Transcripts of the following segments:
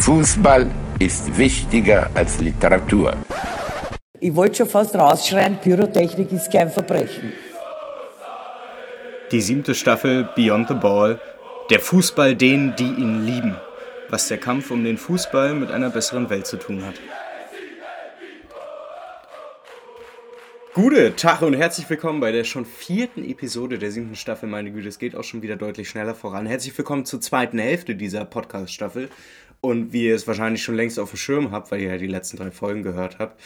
Fußball ist wichtiger als Literatur. Ich wollte schon fast rausschreien, Pyrotechnik ist kein Verbrechen. Die siebte Staffel Beyond the Ball. Der Fußball denen, die ihn lieben. Was der Kampf um den Fußball mit einer besseren Welt zu tun hat. Gute Tag und herzlich willkommen bei der schon vierten Episode der siebten Staffel. Meine Güte, es geht auch schon wieder deutlich schneller voran. Herzlich willkommen zur zweiten Hälfte dieser Podcast-Staffel. Und wie ihr es wahrscheinlich schon längst auf dem Schirm habt, weil ihr ja die letzten drei Folgen gehört habt,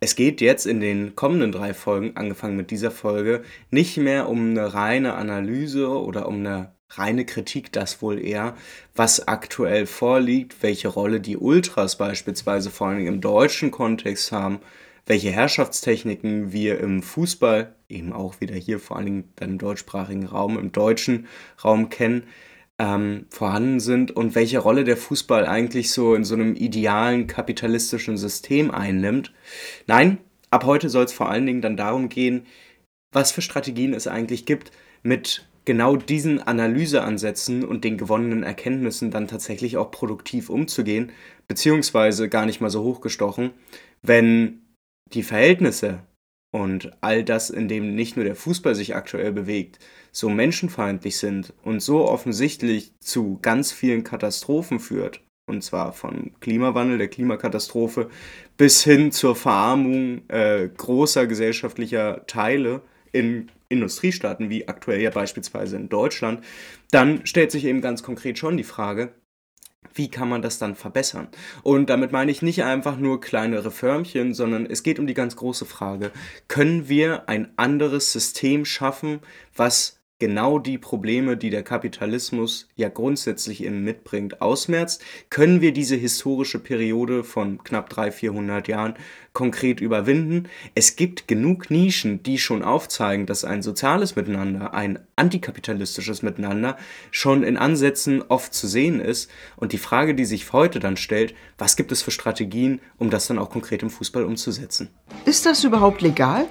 es geht jetzt in den kommenden drei Folgen, angefangen mit dieser Folge, nicht mehr um eine reine Analyse oder um eine reine Kritik, das wohl eher, was aktuell vorliegt, welche Rolle die Ultras beispielsweise vor allem im deutschen Kontext haben welche Herrschaftstechniken wir im Fußball, eben auch wieder hier vor allen Dingen dann im deutschsprachigen Raum, im deutschen Raum kennen, ähm, vorhanden sind und welche Rolle der Fußball eigentlich so in so einem idealen kapitalistischen System einnimmt. Nein, ab heute soll es vor allen Dingen dann darum gehen, was für Strategien es eigentlich gibt, mit genau diesen Analyseansätzen und den gewonnenen Erkenntnissen dann tatsächlich auch produktiv umzugehen, beziehungsweise gar nicht mal so hochgestochen, wenn die Verhältnisse und all das, in dem nicht nur der Fußball sich aktuell bewegt, so menschenfeindlich sind und so offensichtlich zu ganz vielen Katastrophen führt, und zwar vom Klimawandel, der Klimakatastrophe, bis hin zur Verarmung äh, großer gesellschaftlicher Teile in Industriestaaten, wie aktuell ja beispielsweise in Deutschland, dann stellt sich eben ganz konkret schon die Frage, wie kann man das dann verbessern? Und damit meine ich nicht einfach nur kleinere Förmchen, sondern es geht um die ganz große Frage, können wir ein anderes System schaffen, was genau die Probleme, die der Kapitalismus ja grundsätzlich eben mitbringt, ausmerzt, können wir diese historische Periode von knapp 300, 400 Jahren konkret überwinden. Es gibt genug Nischen, die schon aufzeigen, dass ein soziales Miteinander, ein antikapitalistisches Miteinander schon in Ansätzen oft zu sehen ist. Und die Frage, die sich heute dann stellt, was gibt es für Strategien, um das dann auch konkret im Fußball umzusetzen? Ist das überhaupt legal?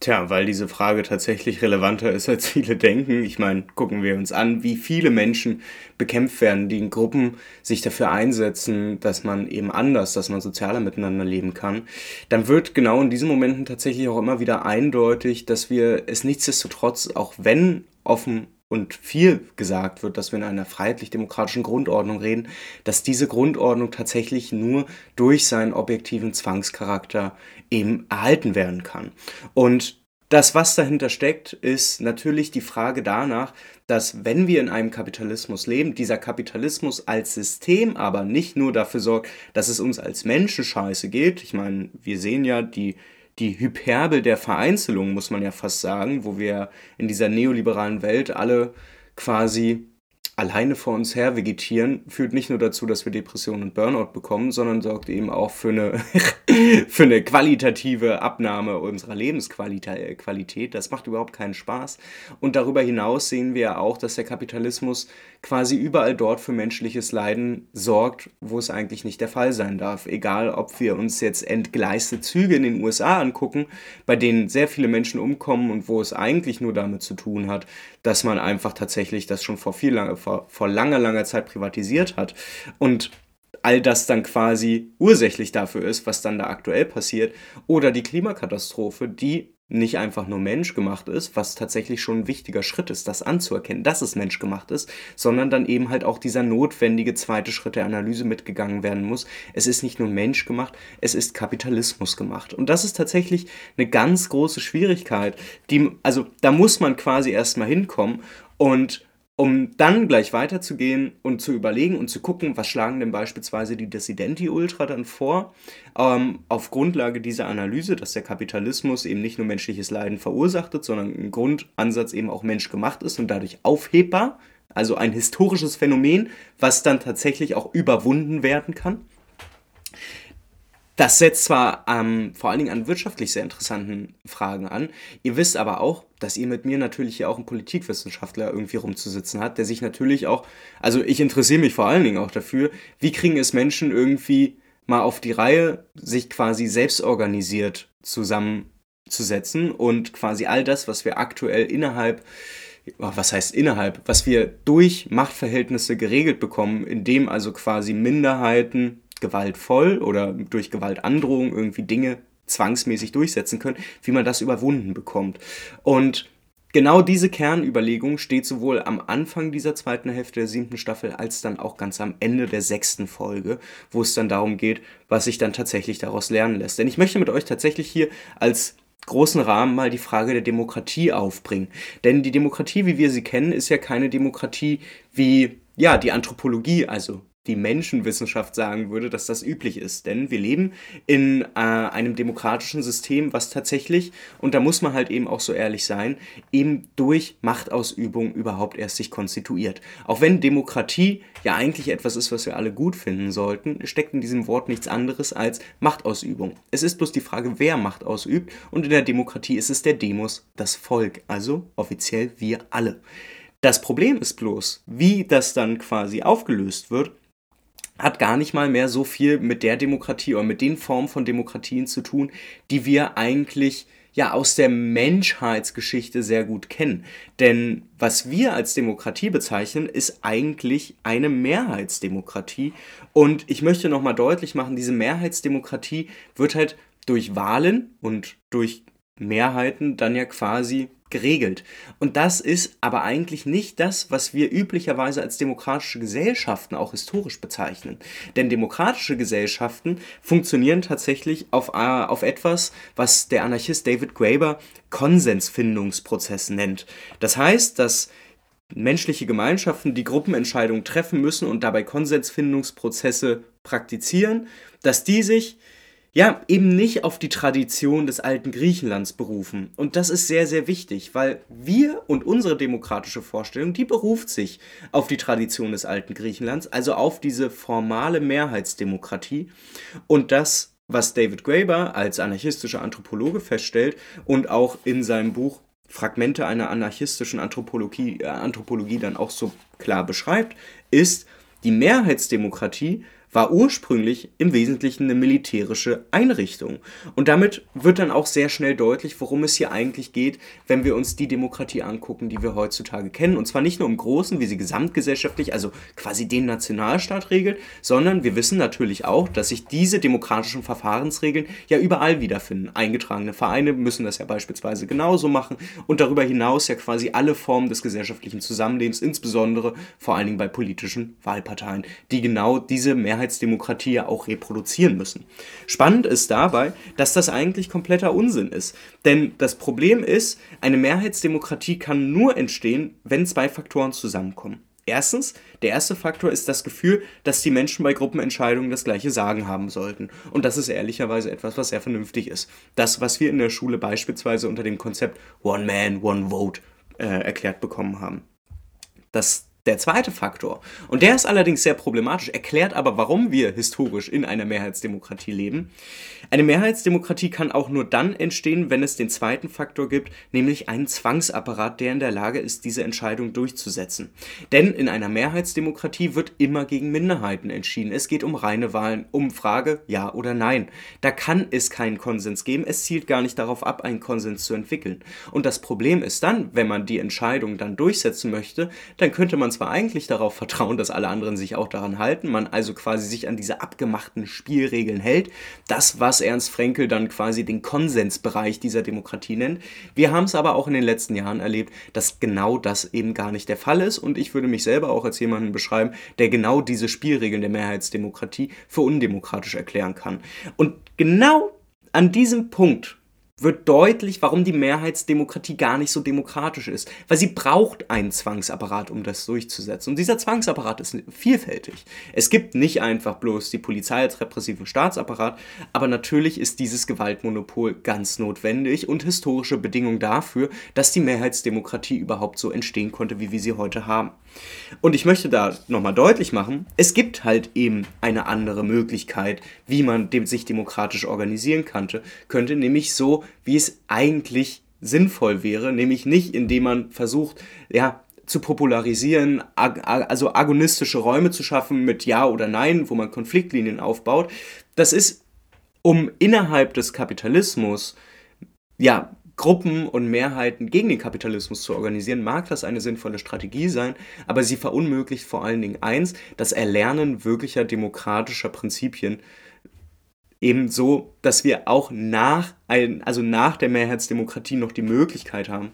Tja, weil diese Frage tatsächlich relevanter ist, als viele denken. Ich meine, gucken wir uns an, wie viele Menschen bekämpft werden, die in Gruppen sich dafür einsetzen, dass man eben anders, dass man sozialer miteinander leben kann. Dann wird genau in diesen Momenten tatsächlich auch immer wieder eindeutig, dass wir es nichtsdestotrotz, auch wenn offen und viel gesagt wird, dass wir in einer freiheitlich-demokratischen Grundordnung reden, dass diese Grundordnung tatsächlich nur durch seinen objektiven Zwangscharakter eben erhalten werden kann. Und das, was dahinter steckt, ist natürlich die Frage danach, dass wenn wir in einem Kapitalismus leben, dieser Kapitalismus als System aber nicht nur dafür sorgt, dass es uns als Menschen scheiße geht. Ich meine, wir sehen ja die die Hyperbel der Vereinzelung, muss man ja fast sagen, wo wir in dieser neoliberalen Welt alle quasi alleine vor uns her vegetieren, führt nicht nur dazu, dass wir Depressionen und Burnout bekommen, sondern sorgt eben auch für eine, für eine qualitative Abnahme unserer Lebensqualität. Das macht überhaupt keinen Spaß. Und darüber hinaus sehen wir auch, dass der Kapitalismus quasi überall dort für menschliches Leiden sorgt, wo es eigentlich nicht der Fall sein darf. Egal, ob wir uns jetzt entgleiste Züge in den USA angucken, bei denen sehr viele Menschen umkommen und wo es eigentlich nur damit zu tun hat, dass man einfach tatsächlich das schon vor viel lange, vor, vor langer, langer Zeit privatisiert hat und all das dann quasi ursächlich dafür ist, was dann da aktuell passiert, oder die Klimakatastrophe, die nicht einfach nur menschgemacht ist, was tatsächlich schon ein wichtiger Schritt ist, das anzuerkennen, dass es menschgemacht ist, sondern dann eben halt auch dieser notwendige zweite Schritt der Analyse mitgegangen werden muss. Es ist nicht nur menschgemacht, es ist Kapitalismus gemacht. Und das ist tatsächlich eine ganz große Schwierigkeit, die, also da muss man quasi erstmal hinkommen und um dann gleich weiterzugehen und zu überlegen und zu gucken, was schlagen denn beispielsweise die Dissidenti Ultra dann vor, ähm, auf Grundlage dieser Analyse, dass der Kapitalismus eben nicht nur menschliches Leiden verursacht, sondern im Grundansatz eben auch menschgemacht ist und dadurch aufhebbar, also ein historisches Phänomen, was dann tatsächlich auch überwunden werden kann. Das setzt zwar ähm, vor allen Dingen an wirtschaftlich sehr interessanten Fragen an. Ihr wisst aber auch, dass ihr mit mir natürlich hier auch einen Politikwissenschaftler irgendwie rumzusitzen hat, der sich natürlich auch, also ich interessiere mich vor allen Dingen auch dafür, wie kriegen es Menschen irgendwie mal auf die Reihe, sich quasi selbst organisiert zusammenzusetzen und quasi all das, was wir aktuell innerhalb was heißt innerhalb, was wir durch Machtverhältnisse geregelt bekommen, indem also quasi Minderheiten gewaltvoll oder durch Gewaltandrohung irgendwie Dinge zwangsmäßig durchsetzen können, wie man das überwunden bekommt. Und genau diese Kernüberlegung steht sowohl am Anfang dieser zweiten Hälfte der siebten Staffel als dann auch ganz am Ende der sechsten Folge, wo es dann darum geht, was sich dann tatsächlich daraus lernen lässt. Denn ich möchte mit euch tatsächlich hier als großen Rahmen mal die Frage der Demokratie aufbringen. Denn die Demokratie, wie wir sie kennen, ist ja keine Demokratie wie ja, die Anthropologie, also die Menschenwissenschaft sagen würde, dass das üblich ist. Denn wir leben in äh, einem demokratischen System, was tatsächlich, und da muss man halt eben auch so ehrlich sein, eben durch Machtausübung überhaupt erst sich konstituiert. Auch wenn Demokratie ja eigentlich etwas ist, was wir alle gut finden sollten, steckt in diesem Wort nichts anderes als Machtausübung. Es ist bloß die Frage, wer Macht ausübt, und in der Demokratie ist es der Demos, das Volk, also offiziell wir alle. Das Problem ist bloß, wie das dann quasi aufgelöst wird, hat gar nicht mal mehr so viel mit der Demokratie oder mit den Formen von Demokratien zu tun, die wir eigentlich ja aus der Menschheitsgeschichte sehr gut kennen. Denn was wir als Demokratie bezeichnen, ist eigentlich eine Mehrheitsdemokratie. Und ich möchte nochmal deutlich machen, diese Mehrheitsdemokratie wird halt durch Wahlen und durch Mehrheiten dann ja quasi geregelt. Und das ist aber eigentlich nicht das, was wir üblicherweise als demokratische Gesellschaften auch historisch bezeichnen. Denn demokratische Gesellschaften funktionieren tatsächlich auf, äh, auf etwas, was der Anarchist David Graeber Konsensfindungsprozess nennt. Das heißt, dass menschliche Gemeinschaften die Gruppenentscheidungen treffen müssen und dabei Konsensfindungsprozesse praktizieren, dass die sich ja, eben nicht auf die Tradition des alten Griechenlands berufen. Und das ist sehr, sehr wichtig, weil wir und unsere demokratische Vorstellung, die beruft sich auf die Tradition des alten Griechenlands, also auf diese formale Mehrheitsdemokratie. Und das, was David Graeber als anarchistischer Anthropologe feststellt und auch in seinem Buch Fragmente einer anarchistischen Anthropologie, äh, Anthropologie dann auch so klar beschreibt, ist, die Mehrheitsdemokratie war ursprünglich im Wesentlichen eine militärische Einrichtung. Und damit wird dann auch sehr schnell deutlich, worum es hier eigentlich geht, wenn wir uns die Demokratie angucken, die wir heutzutage kennen. Und zwar nicht nur im Großen, wie sie gesamtgesellschaftlich, also quasi den Nationalstaat regelt, sondern wir wissen natürlich auch, dass sich diese demokratischen Verfahrensregeln ja überall wiederfinden. Eingetragene Vereine müssen das ja beispielsweise genauso machen und darüber hinaus ja quasi alle Formen des gesellschaftlichen Zusammenlebens, insbesondere vor allen Dingen bei politischen Wahlparteien, die genau diese Mehrheit Mehrheitsdemokratie ja auch reproduzieren müssen. Spannend ist dabei, dass das eigentlich kompletter Unsinn ist. Denn das Problem ist, eine Mehrheitsdemokratie kann nur entstehen, wenn zwei Faktoren zusammenkommen. Erstens, der erste Faktor ist das Gefühl, dass die Menschen bei Gruppenentscheidungen das gleiche Sagen haben sollten. Und das ist ehrlicherweise etwas, was sehr vernünftig ist. Das, was wir in der Schule beispielsweise unter dem Konzept One Man, One Vote äh, erklärt bekommen haben. Das der zweite Faktor, und der ist allerdings sehr problematisch, erklärt aber, warum wir historisch in einer Mehrheitsdemokratie leben. Eine Mehrheitsdemokratie kann auch nur dann entstehen, wenn es den zweiten Faktor gibt, nämlich einen Zwangsapparat, der in der Lage ist, diese Entscheidung durchzusetzen. Denn in einer Mehrheitsdemokratie wird immer gegen Minderheiten entschieden. Es geht um reine Wahlen, um Frage ja oder nein. Da kann es keinen Konsens geben. Es zielt gar nicht darauf ab, einen Konsens zu entwickeln. Und das Problem ist dann, wenn man die Entscheidung dann durchsetzen möchte, dann könnte man man zwar eigentlich darauf vertrauen, dass alle anderen sich auch daran halten, man also quasi sich an diese abgemachten Spielregeln hält, das, was Ernst Frenkel dann quasi den Konsensbereich dieser Demokratie nennt. Wir haben es aber auch in den letzten Jahren erlebt, dass genau das eben gar nicht der Fall ist und ich würde mich selber auch als jemanden beschreiben, der genau diese Spielregeln der Mehrheitsdemokratie für undemokratisch erklären kann. Und genau an diesem Punkt wird deutlich, warum die Mehrheitsdemokratie gar nicht so demokratisch ist. Weil sie braucht einen Zwangsapparat, um das durchzusetzen. Und dieser Zwangsapparat ist vielfältig. Es gibt nicht einfach bloß die Polizei als repressiven Staatsapparat, aber natürlich ist dieses Gewaltmonopol ganz notwendig und historische Bedingung dafür, dass die Mehrheitsdemokratie überhaupt so entstehen konnte, wie wir sie heute haben. Und ich möchte da nochmal deutlich machen, es gibt halt eben eine andere Möglichkeit, wie man sich demokratisch organisieren könnte, könnte nämlich so, wie es eigentlich sinnvoll wäre, nämlich nicht, indem man versucht, ja, zu popularisieren, also agonistische Räume zu schaffen mit Ja oder Nein, wo man Konfliktlinien aufbaut. Das ist, um innerhalb des Kapitalismus ja Gruppen und Mehrheiten gegen den Kapitalismus zu organisieren, mag das eine sinnvolle Strategie sein, aber sie verunmöglicht vor allen Dingen eins, das Erlernen wirklicher demokratischer Prinzipien. Ebenso, dass wir auch nach, ein, also nach der Mehrheitsdemokratie noch die Möglichkeit haben,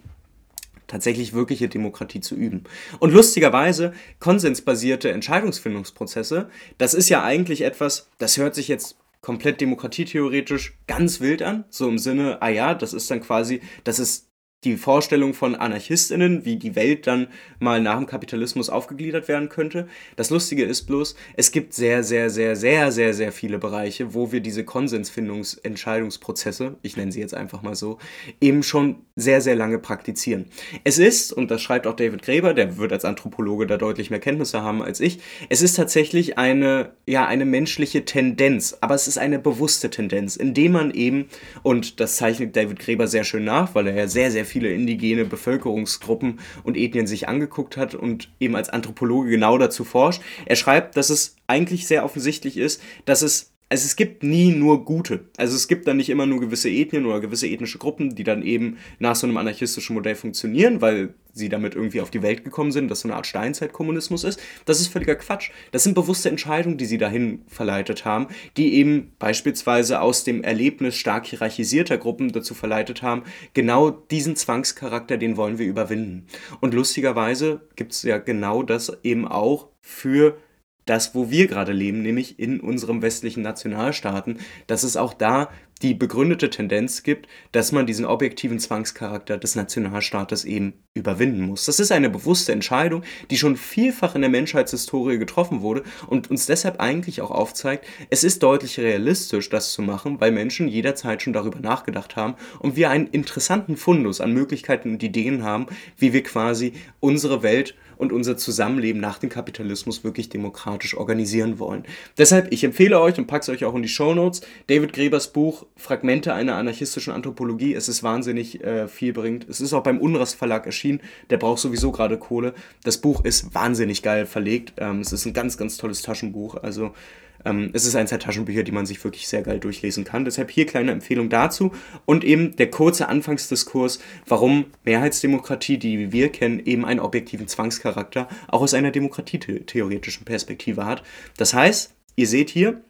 tatsächlich wirkliche Demokratie zu üben. Und lustigerweise, konsensbasierte Entscheidungsfindungsprozesse, das ist ja eigentlich etwas, das hört sich jetzt komplett demokratietheoretisch ganz wild an, so im Sinne, ah ja, das ist dann quasi, das ist die Vorstellung von AnarchistInnen, wie die Welt dann mal nach dem Kapitalismus aufgegliedert werden könnte. Das Lustige ist bloß, es gibt sehr, sehr, sehr, sehr, sehr, sehr viele Bereiche, wo wir diese Konsensfindungsentscheidungsprozesse, ich nenne sie jetzt einfach mal so, eben schon sehr, sehr lange praktizieren. Es ist, und das schreibt auch David Graeber, der wird als Anthropologe da deutlich mehr Kenntnisse haben als ich, es ist tatsächlich eine, ja, eine menschliche Tendenz, aber es ist eine bewusste Tendenz, indem man eben, und das zeichnet David Graeber sehr schön nach, weil er ja sehr, sehr viele indigene Bevölkerungsgruppen und Ethnien sich angeguckt hat und eben als Anthropologe genau dazu forscht. Er schreibt, dass es eigentlich sehr offensichtlich ist, dass es also es gibt nie nur gute. Also es gibt dann nicht immer nur gewisse Ethnien oder gewisse ethnische Gruppen, die dann eben nach so einem anarchistischen Modell funktionieren, weil sie damit irgendwie auf die Welt gekommen sind, dass so eine Art Steinzeitkommunismus ist. Das ist völliger Quatsch. Das sind bewusste Entscheidungen, die sie dahin verleitet haben, die eben beispielsweise aus dem Erlebnis stark hierarchisierter Gruppen dazu verleitet haben, genau diesen Zwangscharakter, den wollen wir überwinden. Und lustigerweise gibt es ja genau das eben auch für das, wo wir gerade leben, nämlich in unserem westlichen Nationalstaaten, dass es auch da die begründete Tendenz gibt, dass man diesen objektiven Zwangscharakter des Nationalstaates eben überwinden muss. Das ist eine bewusste Entscheidung, die schon vielfach in der Menschheitshistorie getroffen wurde und uns deshalb eigentlich auch aufzeigt, es ist deutlich realistisch, das zu machen, weil Menschen jederzeit schon darüber nachgedacht haben und wir einen interessanten Fundus an Möglichkeiten und Ideen haben, wie wir quasi unsere Welt und unser Zusammenleben nach dem Kapitalismus wirklich demokratisch organisieren wollen. Deshalb, ich empfehle euch und packe es euch auch in die Show Notes, David Grebers Buch Fragmente einer anarchistischen Anthropologie. Es ist wahnsinnig äh, vielbringend. Es ist auch beim Unrast Verlag erschienen. Der braucht sowieso gerade Kohle. Das Buch ist wahnsinnig geil verlegt. Ähm, es ist ein ganz, ganz tolles Taschenbuch. Also ähm, es ist eins der Taschenbücher, die man sich wirklich sehr geil durchlesen kann. Deshalb hier kleine Empfehlung dazu. Und eben der kurze Anfangsdiskurs, warum Mehrheitsdemokratie, die wir kennen, eben einen objektiven Zwangscharakter auch aus einer demokratietheoretischen Perspektive hat. Das heißt, ihr seht hier,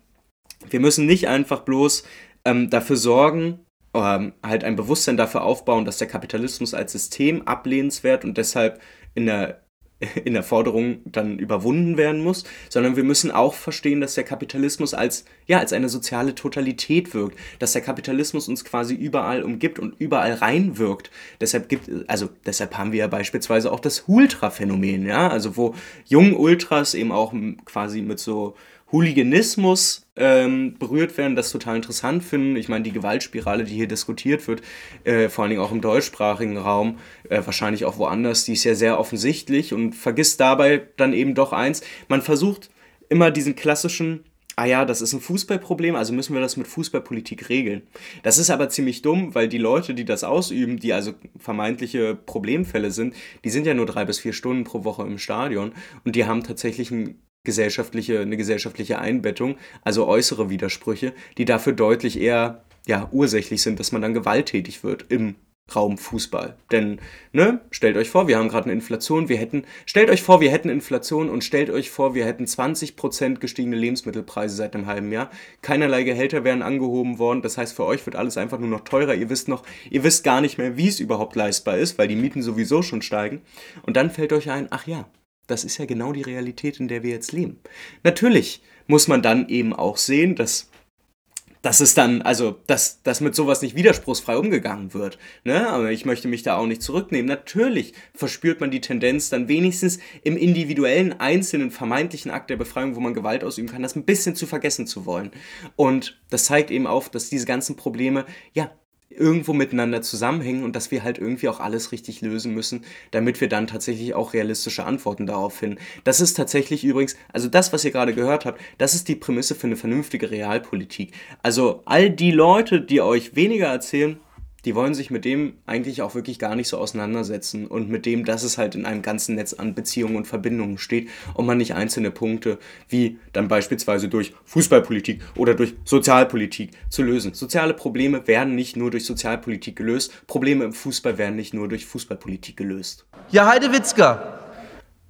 wir müssen nicht einfach bloß ähm, dafür sorgen, ähm, halt ein Bewusstsein dafür aufbauen, dass der Kapitalismus als System ablehnenswert und deshalb in der in der Forderung dann überwunden werden muss, sondern wir müssen auch verstehen, dass der Kapitalismus als, ja, als eine soziale Totalität wirkt, dass der Kapitalismus uns quasi überall umgibt und überall reinwirkt. Deshalb gibt, also deshalb haben wir ja beispielsweise auch das Ultra-Phänomen, ja, also wo junge Ultras eben auch quasi mit so Hooliganismus ähm, berührt werden, das total interessant finden. Ich meine, die Gewaltspirale, die hier diskutiert wird, äh, vor allen Dingen auch im deutschsprachigen Raum, äh, wahrscheinlich auch woanders, die ist ja sehr offensichtlich und vergisst dabei dann eben doch eins. Man versucht immer diesen klassischen ah ja, das ist ein Fußballproblem, also müssen wir das mit Fußballpolitik regeln. Das ist aber ziemlich dumm, weil die Leute, die das ausüben, die also vermeintliche Problemfälle sind, die sind ja nur drei bis vier Stunden pro Woche im Stadion und die haben tatsächlich ein gesellschaftliche, eine gesellschaftliche Einbettung, also äußere Widersprüche, die dafür deutlich eher ja, ursächlich sind, dass man dann gewalttätig wird im Raum Fußball. Denn, ne, stellt euch vor, wir haben gerade eine Inflation, wir hätten, stellt euch vor, wir hätten Inflation und stellt euch vor, wir hätten 20% gestiegene Lebensmittelpreise seit einem halben Jahr. Keinerlei Gehälter wären angehoben worden. Das heißt, für euch wird alles einfach nur noch teurer. Ihr wisst noch, ihr wisst gar nicht mehr, wie es überhaupt leistbar ist, weil die Mieten sowieso schon steigen. Und dann fällt euch ein, ach ja, das ist ja genau die Realität, in der wir jetzt leben. Natürlich muss man dann eben auch sehen, dass dass es dann, also, dass, dass mit sowas nicht widerspruchsfrei umgegangen wird. Ne? Aber ich möchte mich da auch nicht zurücknehmen. Natürlich verspürt man die Tendenz, dann wenigstens im individuellen, einzelnen, vermeintlichen Akt der Befreiung, wo man Gewalt ausüben kann, das ein bisschen zu vergessen zu wollen. Und das zeigt eben auf, dass diese ganzen Probleme, ja, irgendwo miteinander zusammenhängen und dass wir halt irgendwie auch alles richtig lösen müssen, damit wir dann tatsächlich auch realistische Antworten darauf finden. Das ist tatsächlich übrigens, also das, was ihr gerade gehört habt, das ist die Prämisse für eine vernünftige Realpolitik. Also all die Leute, die euch weniger erzählen, die wollen sich mit dem eigentlich auch wirklich gar nicht so auseinandersetzen und mit dem, dass es halt in einem ganzen Netz an Beziehungen und Verbindungen steht und man nicht einzelne Punkte wie dann beispielsweise durch Fußballpolitik oder durch Sozialpolitik zu lösen. Soziale Probleme werden nicht nur durch Sozialpolitik gelöst, Probleme im Fußball werden nicht nur durch Fußballpolitik gelöst. Ja, Heidewitzka,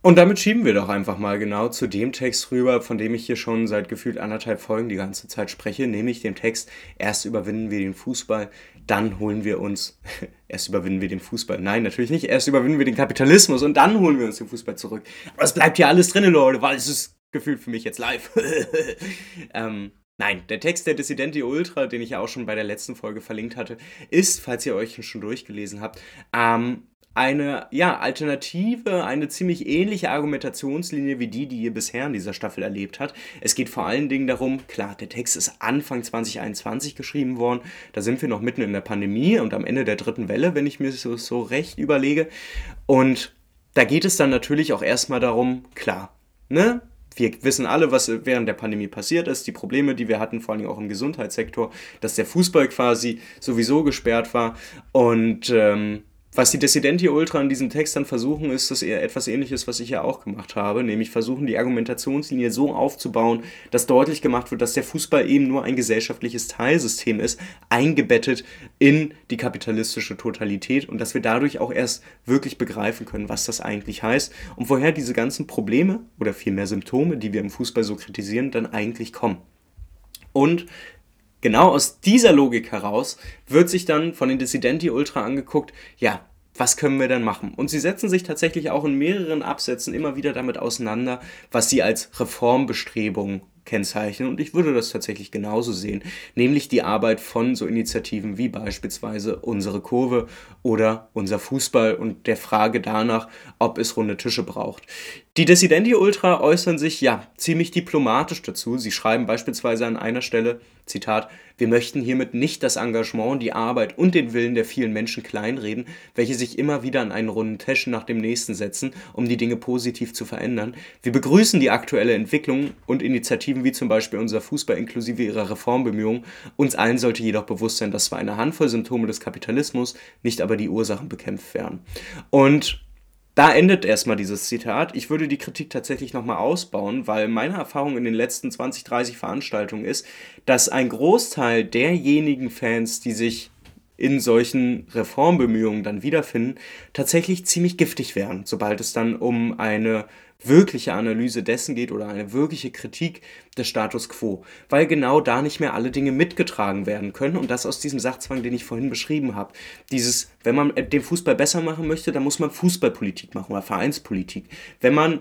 und damit schieben wir doch einfach mal genau zu dem Text rüber, von dem ich hier schon seit gefühlt anderthalb Folgen die ganze Zeit spreche, nämlich dem Text, erst überwinden wir den Fußball, dann holen wir uns, erst überwinden wir den Fußball. Nein, natürlich nicht, erst überwinden wir den Kapitalismus und dann holen wir uns den Fußball zurück. Aber es bleibt hier alles drin, Leute, weil es ist gefühlt für mich jetzt live. ähm, Nein, der Text der Dissidenti Ultra, den ich ja auch schon bei der letzten Folge verlinkt hatte, ist, falls ihr euch schon durchgelesen habt, ähm, eine ja, Alternative, eine ziemlich ähnliche Argumentationslinie wie die, die ihr bisher in dieser Staffel erlebt habt. Es geht vor allen Dingen darum, klar, der Text ist Anfang 2021 geschrieben worden, da sind wir noch mitten in der Pandemie und am Ende der dritten Welle, wenn ich mir so, so recht überlege. Und da geht es dann natürlich auch erstmal darum, klar, ne? Wir wissen alle, was während der Pandemie passiert ist, die Probleme, die wir hatten, vor allem auch im Gesundheitssektor, dass der Fußball quasi sowieso gesperrt war und ähm, was die Dissidenti Ultra in diesem Text dann versuchen, ist das eher etwas ähnliches, was ich ja auch gemacht habe, nämlich versuchen, die Argumentationslinie so aufzubauen, dass deutlich gemacht wird, dass der Fußball eben nur ein gesellschaftliches Teilsystem ist, eingebettet in die kapitalistische Totalität und dass wir dadurch auch erst wirklich begreifen können, was das eigentlich heißt und woher diese ganzen Probleme oder vielmehr Symptome, die wir im Fußball so kritisieren, dann eigentlich kommen. Und genau aus dieser Logik heraus wird sich dann von den Dissidenti Ultra angeguckt, ja, was können wir denn machen? Und sie setzen sich tatsächlich auch in mehreren Absätzen immer wieder damit auseinander, was sie als Reformbestrebungen kennzeichnen. Und ich würde das tatsächlich genauso sehen, nämlich die Arbeit von so Initiativen wie beispielsweise unsere Kurve oder unser Fußball und der Frage danach, ob es runde Tische braucht. Die Dissidenti Ultra äußern sich ja ziemlich diplomatisch dazu. Sie schreiben beispielsweise an einer Stelle, Zitat, wir möchten hiermit nicht das Engagement, die Arbeit und den Willen der vielen Menschen kleinreden, welche sich immer wieder an einen runden Tisch nach dem nächsten setzen, um die Dinge positiv zu verändern. Wir begrüßen die aktuelle Entwicklung und Initiativen wie zum Beispiel unser Fußball inklusive ihrer Reformbemühungen. Uns allen sollte jedoch bewusst sein, dass zwar eine Handvoll Symptome des Kapitalismus, nicht aber die Ursachen bekämpft werden. Und da endet erstmal dieses Zitat. Ich würde die Kritik tatsächlich nochmal ausbauen, weil meine Erfahrung in den letzten 20, 30 Veranstaltungen ist, dass ein Großteil derjenigen Fans, die sich in solchen Reformbemühungen dann wiederfinden, tatsächlich ziemlich giftig werden, sobald es dann um eine wirkliche Analyse dessen geht oder eine wirkliche Kritik des Status quo, weil genau da nicht mehr alle Dinge mitgetragen werden können und das aus diesem Sachzwang, den ich vorhin beschrieben habe. Dieses, wenn man den Fußball besser machen möchte, dann muss man Fußballpolitik machen oder Vereinspolitik. Wenn man,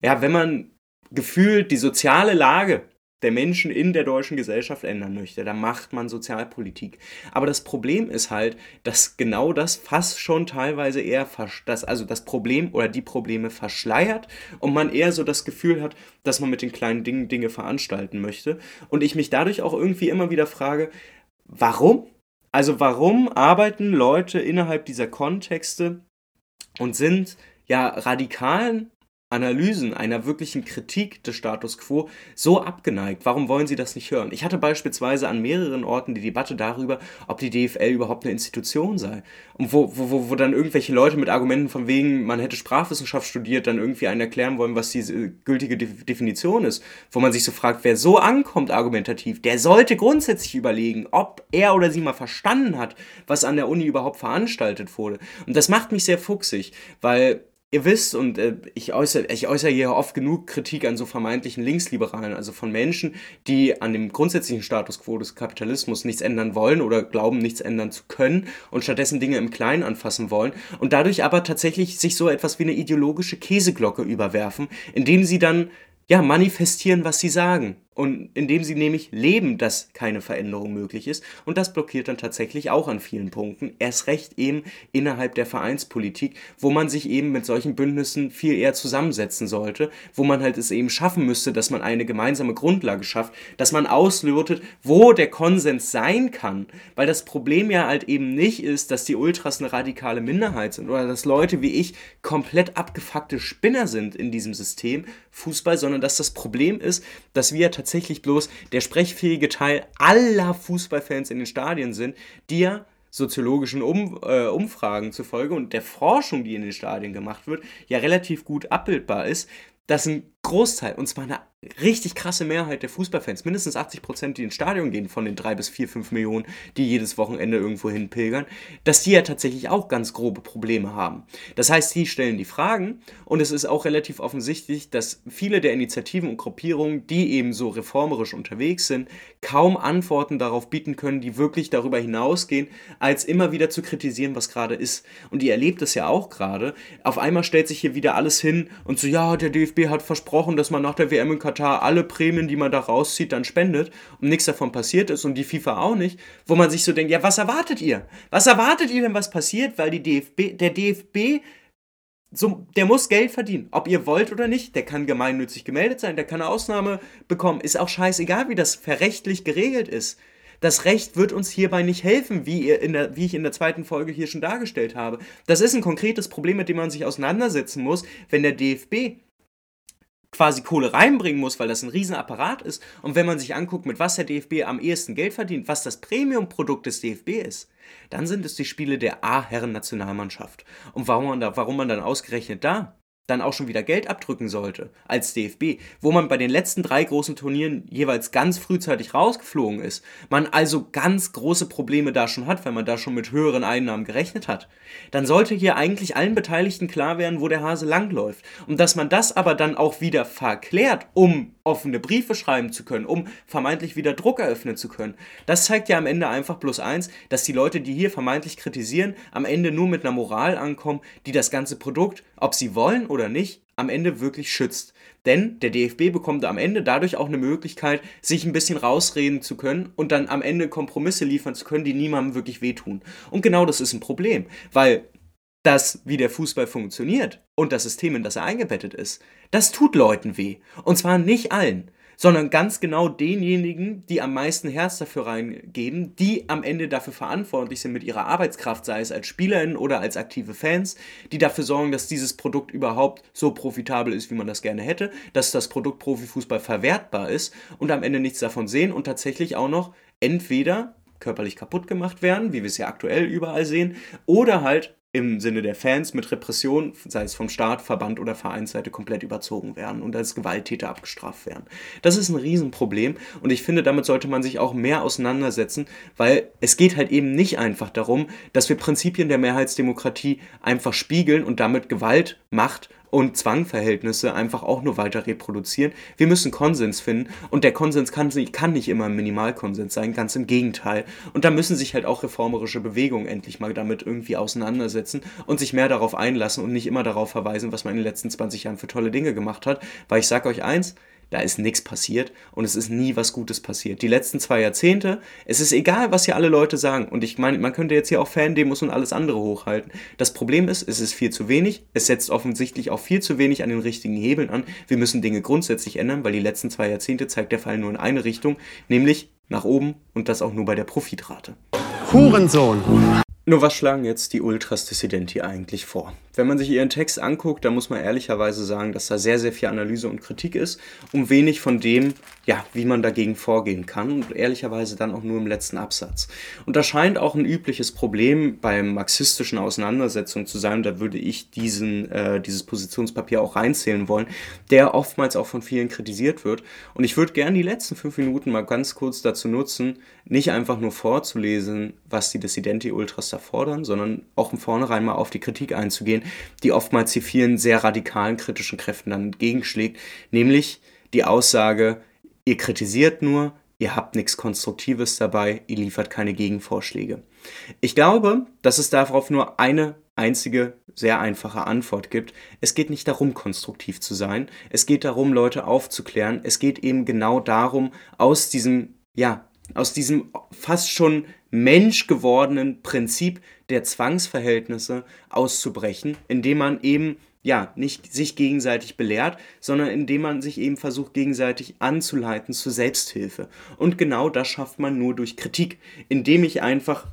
ja, wenn man gefühlt die soziale Lage der Menschen in der deutschen Gesellschaft ändern möchte, dann macht man Sozialpolitik. Aber das Problem ist halt, dass genau das fast schon teilweise eher das, also das Problem oder die Probleme verschleiert und man eher so das Gefühl hat, dass man mit den kleinen Dingen Dinge veranstalten möchte. Und ich mich dadurch auch irgendwie immer wieder frage, warum? Also warum arbeiten Leute innerhalb dieser Kontexte und sind ja radikalen Analysen, einer wirklichen Kritik des Status quo so abgeneigt? Warum wollen sie das nicht hören? Ich hatte beispielsweise an mehreren Orten die Debatte darüber, ob die DFL überhaupt eine Institution sei. Und wo, wo, wo dann irgendwelche Leute mit Argumenten von wegen, man hätte Sprachwissenschaft studiert, dann irgendwie einen erklären wollen, was diese gültige Definition ist. Wo man sich so fragt, wer so ankommt argumentativ, der sollte grundsätzlich überlegen, ob er oder sie mal verstanden hat, was an der Uni überhaupt veranstaltet wurde. Und das macht mich sehr fuchsig, weil Ihr wisst, und äh, ich, äußere, ich äußere hier oft genug Kritik an so vermeintlichen Linksliberalen, also von Menschen, die an dem grundsätzlichen Status quo des Kapitalismus nichts ändern wollen oder glauben, nichts ändern zu können und stattdessen Dinge im Kleinen anfassen wollen und dadurch aber tatsächlich sich so etwas wie eine ideologische Käseglocke überwerfen, indem sie dann ja manifestieren, was sie sagen. Und indem sie nämlich leben, dass keine Veränderung möglich ist. Und das blockiert dann tatsächlich auch an vielen Punkten. Erst recht eben innerhalb der Vereinspolitik, wo man sich eben mit solchen Bündnissen viel eher zusammensetzen sollte, wo man halt es eben schaffen müsste, dass man eine gemeinsame Grundlage schafft, dass man auslotet, wo der Konsens sein kann. Weil das Problem ja halt eben nicht ist, dass die Ultras eine radikale Minderheit sind oder dass Leute wie ich komplett abgefuckte Spinner sind in diesem System Fußball, sondern dass das Problem ist, dass wir tatsächlich bloß der sprechfähige Teil aller Fußballfans in den Stadien sind, die ja soziologischen um, äh, Umfragen zufolge und der Forschung, die in den Stadien gemacht wird, ja relativ gut abbildbar ist, dass ein Großteil, und zwar eine richtig krasse Mehrheit der Fußballfans, mindestens 80 Prozent, die ins Stadion gehen von den drei bis vier, fünf Millionen, die jedes Wochenende irgendwo hin pilgern, dass die ja tatsächlich auch ganz grobe Probleme haben. Das heißt, die stellen die Fragen und es ist auch relativ offensichtlich, dass viele der Initiativen und Gruppierungen, die eben so reformerisch unterwegs sind, kaum Antworten darauf bieten können, die wirklich darüber hinausgehen, als immer wieder zu kritisieren, was gerade ist. Und ihr erlebt es ja auch gerade. Auf einmal stellt sich hier wieder alles hin und so, ja, der DFB hat versprochen, dass man nach der WM in Katar Katar alle Prämien, die man da rauszieht, dann spendet und nichts davon passiert ist und die FIFA auch nicht, wo man sich so denkt, ja, was erwartet ihr? Was erwartet ihr denn, was passiert? Weil die DFB, der DFB so, der muss Geld verdienen, ob ihr wollt oder nicht. Der kann gemeinnützig gemeldet sein, der kann eine Ausnahme bekommen. Ist auch scheißegal, wie das verrechtlich geregelt ist. Das Recht wird uns hierbei nicht helfen, wie, ihr in der, wie ich in der zweiten Folge hier schon dargestellt habe. Das ist ein konkretes Problem, mit dem man sich auseinandersetzen muss, wenn der DFB quasi Kohle reinbringen muss, weil das ein Riesenapparat ist. Und wenn man sich anguckt, mit was der DFB am ehesten Geld verdient, was das Premium-Produkt des DFB ist, dann sind es die Spiele der A-Herren-Nationalmannschaft. Und warum man, da, warum man dann ausgerechnet da dann auch schon wieder Geld abdrücken sollte als DFB, wo man bei den letzten drei großen Turnieren jeweils ganz frühzeitig rausgeflogen ist, man also ganz große Probleme da schon hat, weil man da schon mit höheren Einnahmen gerechnet hat, dann sollte hier eigentlich allen Beteiligten klar werden, wo der Hase langläuft. Und dass man das aber dann auch wieder verklärt, um offene Briefe schreiben zu können, um vermeintlich wieder Druck eröffnen zu können, das zeigt ja am Ende einfach bloß eins, dass die Leute, die hier vermeintlich kritisieren, am Ende nur mit einer Moral ankommen, die das ganze Produkt, ob sie wollen oder nicht, am Ende wirklich schützt. Denn der DFB bekommt am Ende dadurch auch eine Möglichkeit, sich ein bisschen rausreden zu können und dann am Ende Kompromisse liefern zu können, die niemandem wirklich wehtun. Und genau das ist ein Problem, weil das, wie der Fußball funktioniert und das System, in das er eingebettet ist, das tut Leuten weh. Und zwar nicht allen sondern ganz genau denjenigen, die am meisten Herz dafür reingeben, die am Ende dafür verantwortlich sind mit ihrer Arbeitskraft, sei es als SpielerInnen oder als aktive Fans, die dafür sorgen, dass dieses Produkt überhaupt so profitabel ist, wie man das gerne hätte, dass das Produkt Profifußball verwertbar ist und am Ende nichts davon sehen und tatsächlich auch noch entweder körperlich kaputt gemacht werden, wie wir es ja aktuell überall sehen, oder halt im Sinne der Fans mit Repression, sei es vom Staat, Verband oder Vereinsseite, komplett überzogen werden und als Gewalttäter abgestraft werden. Das ist ein Riesenproblem und ich finde, damit sollte man sich auch mehr auseinandersetzen, weil es geht halt eben nicht einfach darum, dass wir Prinzipien der Mehrheitsdemokratie einfach spiegeln und damit Gewalt, Macht und Zwangverhältnisse einfach auch nur weiter reproduzieren. Wir müssen Konsens finden und der Konsens kann, kann nicht immer ein Minimalkonsens sein, ganz im Gegenteil. Und da müssen sich halt auch reformerische Bewegungen endlich mal damit irgendwie auseinandersetzen und sich mehr darauf einlassen und nicht immer darauf verweisen, was man in den letzten 20 Jahren für tolle Dinge gemacht hat. Weil ich sage euch eins, da ist nichts passiert und es ist nie was Gutes passiert. Die letzten zwei Jahrzehnte, es ist egal, was hier alle Leute sagen. Und ich meine, man könnte jetzt hier auch Fan-Demos und alles andere hochhalten. Das Problem ist, es ist viel zu wenig. Es setzt offensichtlich auch viel zu wenig an den richtigen Hebeln an. Wir müssen Dinge grundsätzlich ändern, weil die letzten zwei Jahrzehnte zeigt der Fall nur in eine Richtung, nämlich nach oben und das auch nur bei der Profitrate. Hurensohn! Nur was schlagen jetzt die Ultras Dissidenti eigentlich vor? Wenn man sich ihren Text anguckt, dann muss man ehrlicherweise sagen, dass da sehr, sehr viel Analyse und Kritik ist und wenig von dem, ja, wie man dagegen vorgehen kann und ehrlicherweise dann auch nur im letzten Absatz. Und das scheint auch ein übliches Problem bei marxistischen Auseinandersetzungen zu sein, da würde ich diesen, äh, dieses Positionspapier auch reinzählen wollen, der oftmals auch von vielen kritisiert wird. Und ich würde gerne die letzten fünf Minuten mal ganz kurz dazu nutzen, nicht einfach nur vorzulesen, was die Dissidenti-Ultras da fordern, sondern auch im Vornherein mal auf die Kritik einzugehen, die oftmals hier vielen sehr radikalen kritischen Kräften dann entgegenschlägt, nämlich die Aussage, ihr kritisiert nur, ihr habt nichts Konstruktives dabei, ihr liefert keine Gegenvorschläge. Ich glaube, dass es darauf nur eine einzige, sehr einfache Antwort gibt. Es geht nicht darum, konstruktiv zu sein. Es geht darum, Leute aufzuklären. Es geht eben genau darum, aus diesem, ja, aus diesem fast schon menschgewordenen Prinzip der Zwangsverhältnisse auszubrechen, indem man eben ja, nicht sich gegenseitig belehrt, sondern indem man sich eben versucht, gegenseitig anzuleiten zur Selbsthilfe. Und genau das schafft man nur durch Kritik, indem ich einfach,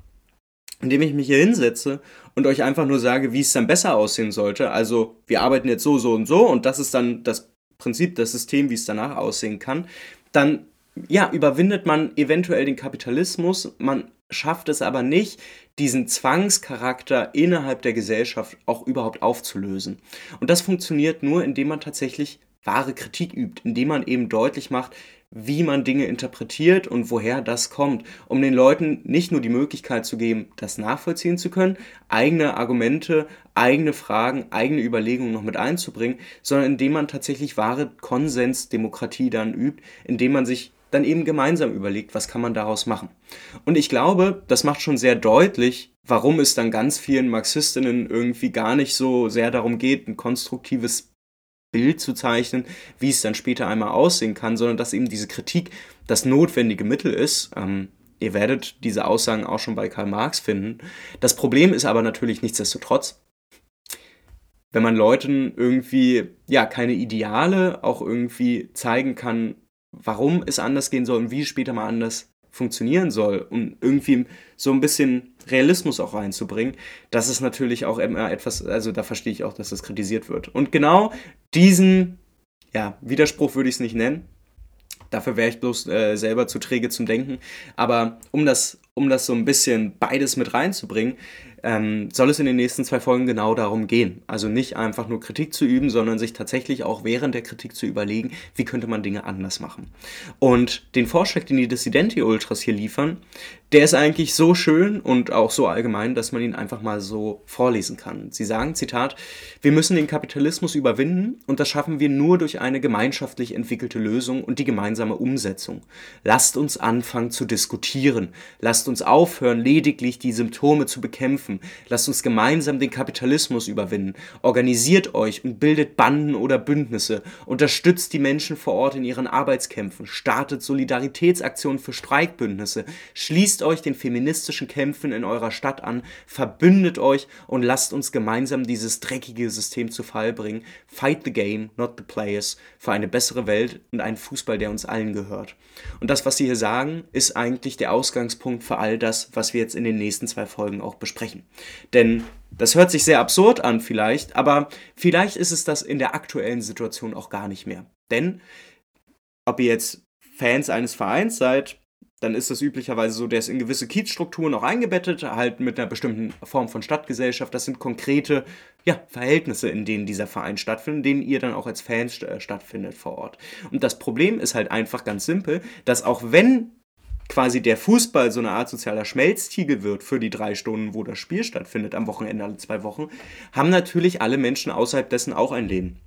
indem ich mich hier hinsetze und euch einfach nur sage, wie es dann besser aussehen sollte. Also, wir arbeiten jetzt so, so und so und das ist dann das Prinzip, das System, wie es danach aussehen kann. Dann ja, überwindet man eventuell den Kapitalismus, man schafft es aber nicht, diesen Zwangscharakter innerhalb der Gesellschaft auch überhaupt aufzulösen. Und das funktioniert nur, indem man tatsächlich wahre Kritik übt, indem man eben deutlich macht, wie man Dinge interpretiert und woher das kommt, um den Leuten nicht nur die Möglichkeit zu geben, das nachvollziehen zu können, eigene Argumente, eigene Fragen, eigene Überlegungen noch mit einzubringen, sondern indem man tatsächlich wahre Konsensdemokratie dann übt, indem man sich dann eben gemeinsam überlegt, was kann man daraus machen. Und ich glaube, das macht schon sehr deutlich, warum es dann ganz vielen Marxistinnen irgendwie gar nicht so sehr darum geht, ein konstruktives Bild zu zeichnen, wie es dann später einmal aussehen kann, sondern dass eben diese Kritik das notwendige Mittel ist. Ähm, ihr werdet diese Aussagen auch schon bei Karl Marx finden. Das Problem ist aber natürlich nichtsdestotrotz, wenn man Leuten irgendwie ja keine Ideale auch irgendwie zeigen kann, warum es anders gehen soll und wie es später mal anders funktionieren soll und irgendwie so ein bisschen Realismus auch reinzubringen, das ist natürlich auch immer etwas, also da verstehe ich auch, dass das kritisiert wird. Und genau diesen, ja, Widerspruch würde ich es nicht nennen. Dafür wäre ich bloß äh, selber zu träge zum Denken. Aber um das, um das so ein bisschen beides mit reinzubringen, ähm, soll es in den nächsten zwei Folgen genau darum gehen. Also nicht einfach nur Kritik zu üben, sondern sich tatsächlich auch während der Kritik zu überlegen, wie könnte man Dinge anders machen. Und den Vorschlag, den die Dissidenti-Ultras hier liefern, der ist eigentlich so schön und auch so allgemein, dass man ihn einfach mal so vorlesen kann. Sie sagen, Zitat, wir müssen den Kapitalismus überwinden und das schaffen wir nur durch eine gemeinschaftlich entwickelte Lösung und die gemeinsame Umsetzung. Lasst uns anfangen zu diskutieren. Lasst uns aufhören, lediglich die Symptome zu bekämpfen. Lasst uns gemeinsam den Kapitalismus überwinden. Organisiert euch und bildet Banden oder Bündnisse. Unterstützt die Menschen vor Ort in ihren Arbeitskämpfen. Startet Solidaritätsaktionen für Streikbündnisse. Schließt Schließt euch den feministischen Kämpfen in eurer Stadt an, verbündet euch und lasst uns gemeinsam dieses dreckige System zu Fall bringen. Fight the game, not the players, für eine bessere Welt und einen Fußball, der uns allen gehört. Und das, was sie hier sagen, ist eigentlich der Ausgangspunkt für all das, was wir jetzt in den nächsten zwei Folgen auch besprechen. Denn das hört sich sehr absurd an vielleicht, aber vielleicht ist es das in der aktuellen Situation auch gar nicht mehr. Denn ob ihr jetzt Fans eines Vereins seid, dann ist das üblicherweise so, der ist in gewisse Kiezstrukturen auch eingebettet, halt mit einer bestimmten Form von Stadtgesellschaft. Das sind konkrete ja, Verhältnisse, in denen dieser Verein stattfindet, in denen ihr dann auch als Fans äh, stattfindet vor Ort. Und das Problem ist halt einfach ganz simpel, dass auch wenn quasi der Fußball so eine Art sozialer Schmelztiegel wird für die drei Stunden, wo das Spiel stattfindet, am Wochenende alle zwei Wochen, haben natürlich alle Menschen außerhalb dessen auch ein Leben.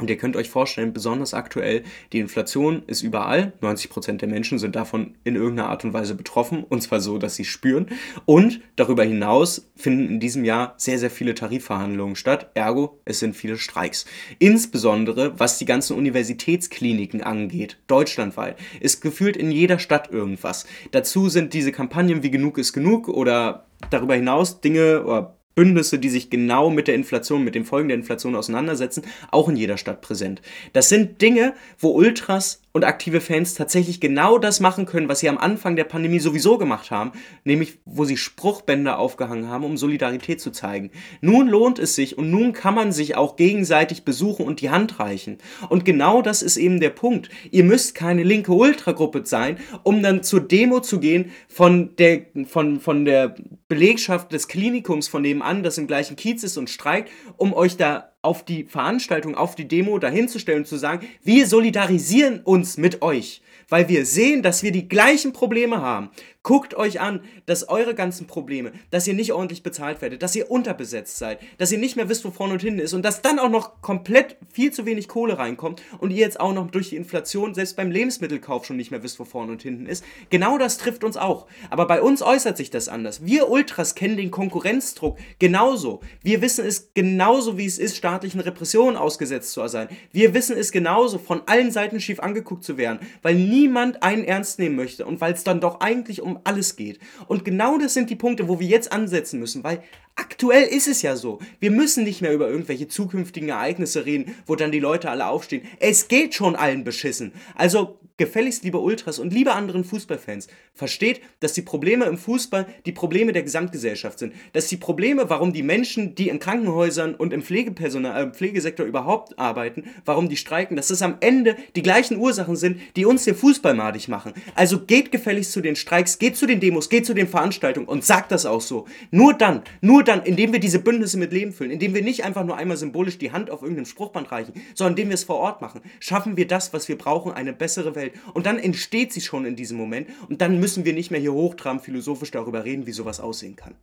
Und ihr könnt euch vorstellen, besonders aktuell, die Inflation ist überall. 90% der Menschen sind davon in irgendeiner Art und Weise betroffen. Und zwar so, dass sie spüren. Und darüber hinaus finden in diesem Jahr sehr, sehr viele Tarifverhandlungen statt. Ergo, es sind viele Streiks. Insbesondere, was die ganzen Universitätskliniken angeht, deutschlandweit, ist gefühlt in jeder Stadt irgendwas. Dazu sind diese Kampagnen wie Genug ist genug oder darüber hinaus Dinge oder Bündnisse, die sich genau mit der Inflation, mit den Folgen der Inflation auseinandersetzen, auch in jeder Stadt präsent. Das sind Dinge, wo Ultras und aktive Fans tatsächlich genau das machen können, was sie am Anfang der Pandemie sowieso gemacht haben, nämlich wo sie Spruchbänder aufgehangen haben, um Solidarität zu zeigen. Nun lohnt es sich und nun kann man sich auch gegenseitig besuchen und die Hand reichen. Und genau das ist eben der Punkt. Ihr müsst keine linke Ultragruppe sein, um dann zur Demo zu gehen von der, von, von der Belegschaft des Klinikums von nebenan, das im gleichen Kiez ist und streikt, um euch da auf die Veranstaltung, auf die Demo dahinzustellen und zu sagen, wir solidarisieren uns mit euch, weil wir sehen, dass wir die gleichen Probleme haben. Guckt euch an, dass eure ganzen Probleme, dass ihr nicht ordentlich bezahlt werdet, dass ihr unterbesetzt seid, dass ihr nicht mehr wisst, wo vorne und hinten ist und dass dann auch noch komplett viel zu wenig Kohle reinkommt und ihr jetzt auch noch durch die Inflation selbst beim Lebensmittelkauf schon nicht mehr wisst, wo vorne und hinten ist. Genau das trifft uns auch. Aber bei uns äußert sich das anders. Wir Ultras kennen den Konkurrenzdruck genauso. Wir wissen es genauso, wie es ist, staatlichen Repressionen ausgesetzt zu sein. Wir wissen es genauso, von allen Seiten schief angeguckt zu werden, weil niemand einen ernst nehmen möchte und weil es dann doch eigentlich um um alles geht. Und genau das sind die Punkte, wo wir jetzt ansetzen müssen, weil aktuell ist es ja so. Wir müssen nicht mehr über irgendwelche zukünftigen Ereignisse reden, wo dann die Leute alle aufstehen. Es geht schon allen beschissen. Also gefälligst, liebe Ultras und liebe anderen Fußballfans, versteht, dass die Probleme im Fußball die Probleme der Gesamtgesellschaft sind. Dass die Probleme, warum die Menschen, die in Krankenhäusern und im Pflegepersonal, äh, Pflegesektor überhaupt arbeiten, warum die streiken, dass es am Ende die gleichen Ursachen sind, die uns den Fußball madig machen. Also geht gefälligst zu den Streiks, geht zu den Demos, geht zu den Veranstaltungen und sagt das auch so. Nur dann, nur dann, indem wir diese Bündnisse mit Leben füllen, indem wir nicht einfach nur einmal symbolisch die Hand auf irgendeinem Spruchband reichen, sondern indem wir es vor Ort machen, schaffen wir das, was wir brauchen, eine bessere Welt. Und dann entsteht sie schon in diesem Moment und dann müssen wir nicht mehr hier hochtrabend philosophisch darüber reden, wie sowas aussehen kann.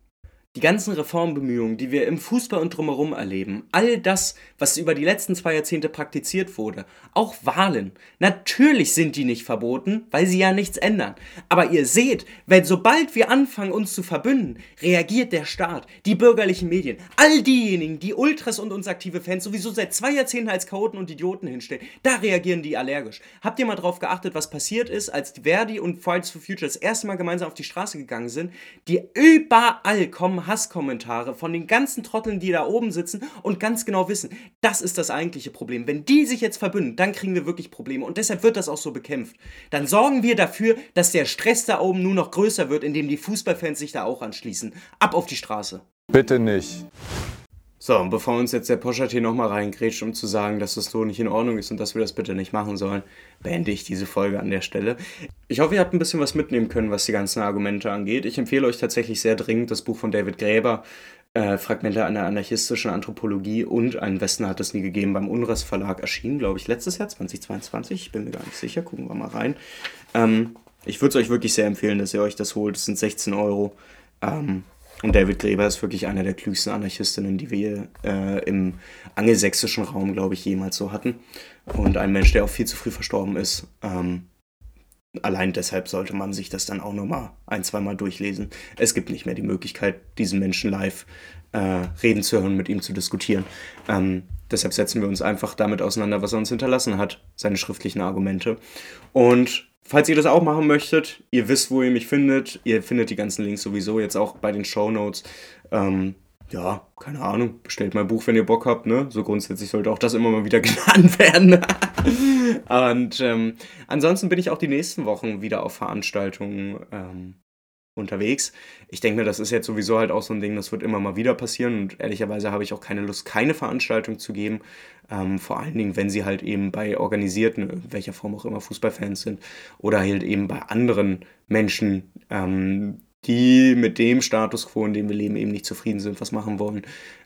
Die ganzen Reformbemühungen, die wir im Fußball und drumherum erleben, all das, was über die letzten zwei Jahrzehnte praktiziert wurde, auch Wahlen, natürlich sind die nicht verboten, weil sie ja nichts ändern. Aber ihr seht, wenn sobald wir anfangen, uns zu verbünden, reagiert der Staat, die bürgerlichen Medien, all diejenigen, die Ultras und uns aktive Fans sowieso seit zwei Jahrzehnten als Chaoten und Idioten hinstellen, da reagieren die allergisch. Habt ihr mal drauf geachtet, was passiert ist, als Verdi und Fridays for Future das erste Mal gemeinsam auf die Straße gegangen sind? Die überall kommen Hasskommentare von den ganzen Trotteln, die da oben sitzen und ganz genau wissen, das ist das eigentliche Problem. Wenn die sich jetzt verbünden, dann kriegen wir wirklich Probleme und deshalb wird das auch so bekämpft. Dann sorgen wir dafür, dass der Stress da oben nur noch größer wird, indem die Fußballfans sich da auch anschließen. Ab auf die Straße. Bitte nicht. So, und bevor uns jetzt der Poschert hier nochmal reingrätscht, um zu sagen, dass das so nicht in Ordnung ist und dass wir das bitte nicht machen sollen, beende ich diese Folge an der Stelle. Ich hoffe, ihr habt ein bisschen was mitnehmen können, was die ganzen Argumente angeht. Ich empfehle euch tatsächlich sehr dringend das Buch von David Gräber, äh, Fragmente einer anarchistischen Anthropologie und ein Westen hat es nie gegeben beim Unras Verlag erschienen, glaube ich, letztes Jahr, 2022. Ich bin mir gar nicht sicher, gucken wir mal rein. Ähm, ich würde es euch wirklich sehr empfehlen, dass ihr euch das holt. Es sind 16 Euro. Ähm, und David Gräber ist wirklich einer der klügsten Anarchistinnen, die wir äh, im angelsächsischen Raum, glaube ich, jemals so hatten. Und ein Mensch, der auch viel zu früh verstorben ist. Ähm, allein deshalb sollte man sich das dann auch nochmal ein, zweimal durchlesen. Es gibt nicht mehr die Möglichkeit, diesen Menschen live äh, reden zu hören, mit ihm zu diskutieren. Ähm, deshalb setzen wir uns einfach damit auseinander, was er uns hinterlassen hat, seine schriftlichen Argumente. Und Falls ihr das auch machen möchtet, ihr wisst, wo ihr mich findet. Ihr findet die ganzen Links sowieso jetzt auch bei den Show Notes. Ähm, ja, keine Ahnung, bestellt mal ein Buch, wenn ihr Bock habt, ne? So grundsätzlich sollte auch das immer mal wieder genannt werden. Und ähm, ansonsten bin ich auch die nächsten Wochen wieder auf Veranstaltungen ähm, unterwegs. Ich denke mir, das ist jetzt sowieso halt auch so ein Ding, das wird immer mal wieder passieren und ehrlicherweise habe ich auch keine Lust, keine Veranstaltung zu geben. Ähm, vor allen Dingen, wenn sie halt eben bei organisierten, in welcher Form auch immer, Fußballfans sind oder halt eben bei anderen Menschen, ähm, die mit dem Status quo, in dem wir leben, eben nicht zufrieden sind, was machen wollen.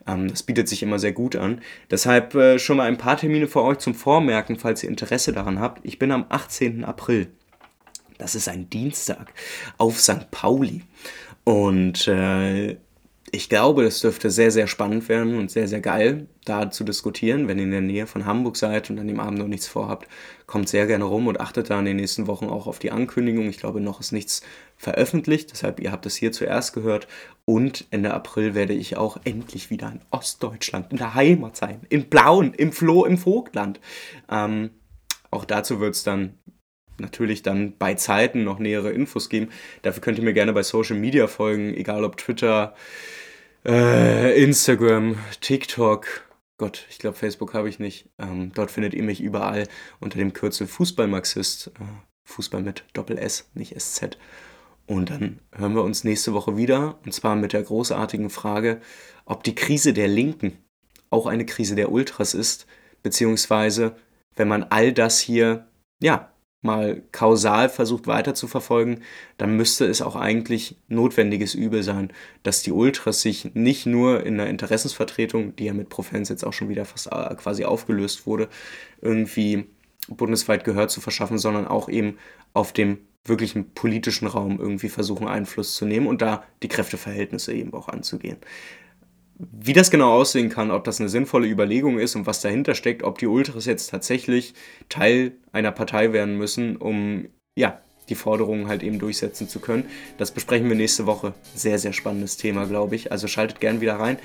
Ähm, das bietet sich immer sehr gut an. Deshalb äh, schon mal ein paar Termine für euch zum Vormerken, falls ihr Interesse daran habt. Ich bin am 18. April das ist ein Dienstag, auf St. Pauli. Und äh, ich glaube, das dürfte sehr, sehr spannend werden und sehr, sehr geil, da zu diskutieren. Wenn ihr in der Nähe von Hamburg seid und an dem Abend noch nichts vorhabt, kommt sehr gerne rum und achtet da in den nächsten Wochen auch auf die Ankündigung. Ich glaube, noch ist nichts veröffentlicht, deshalb ihr habt es hier zuerst gehört. Und Ende April werde ich auch endlich wieder in Ostdeutschland, in der Heimat sein, in Blauen, im Floh, im Vogtland. Ähm, auch dazu wird es dann natürlich dann bei Zeiten noch nähere Infos geben. Dafür könnt ihr mir gerne bei Social Media folgen, egal ob Twitter, äh, Instagram, TikTok. Gott, ich glaube, Facebook habe ich nicht. Ähm, dort findet ihr mich überall unter dem Kürzel Fußballmarxist. Äh, Fußball mit Doppel S, nicht SZ. Und dann hören wir uns nächste Woche wieder. Und zwar mit der großartigen Frage, ob die Krise der Linken auch eine Krise der Ultras ist. Beziehungsweise, wenn man all das hier, ja, mal kausal versucht weiter zu verfolgen, dann müsste es auch eigentlich notwendiges Übel sein, dass die Ultras sich nicht nur in der Interessensvertretung, die ja mit Profens jetzt auch schon wieder fast äh, quasi aufgelöst wurde, irgendwie bundesweit Gehör zu verschaffen, sondern auch eben auf dem wirklichen politischen Raum irgendwie versuchen Einfluss zu nehmen und da die Kräfteverhältnisse eben auch anzugehen. Wie das genau aussehen kann, ob das eine sinnvolle Überlegung ist und was dahinter steckt, ob die Ultras jetzt tatsächlich Teil einer Partei werden müssen, um ja, die Forderungen halt eben durchsetzen zu können. Das besprechen wir nächste Woche. Sehr, sehr spannendes Thema, glaube ich. Also schaltet gerne wieder rein.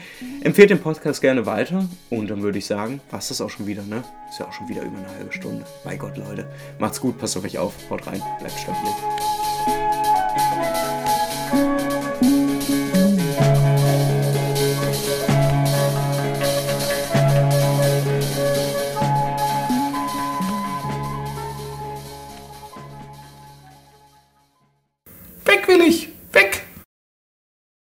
Empfehlt den Podcast gerne weiter. Und dann würde ich sagen, passt das auch schon wieder, ne? Ist ja auch schon wieder über eine halbe Stunde. Bei Gott, Leute. Macht's gut, passt auf euch auf, haut rein, bleibt stabil.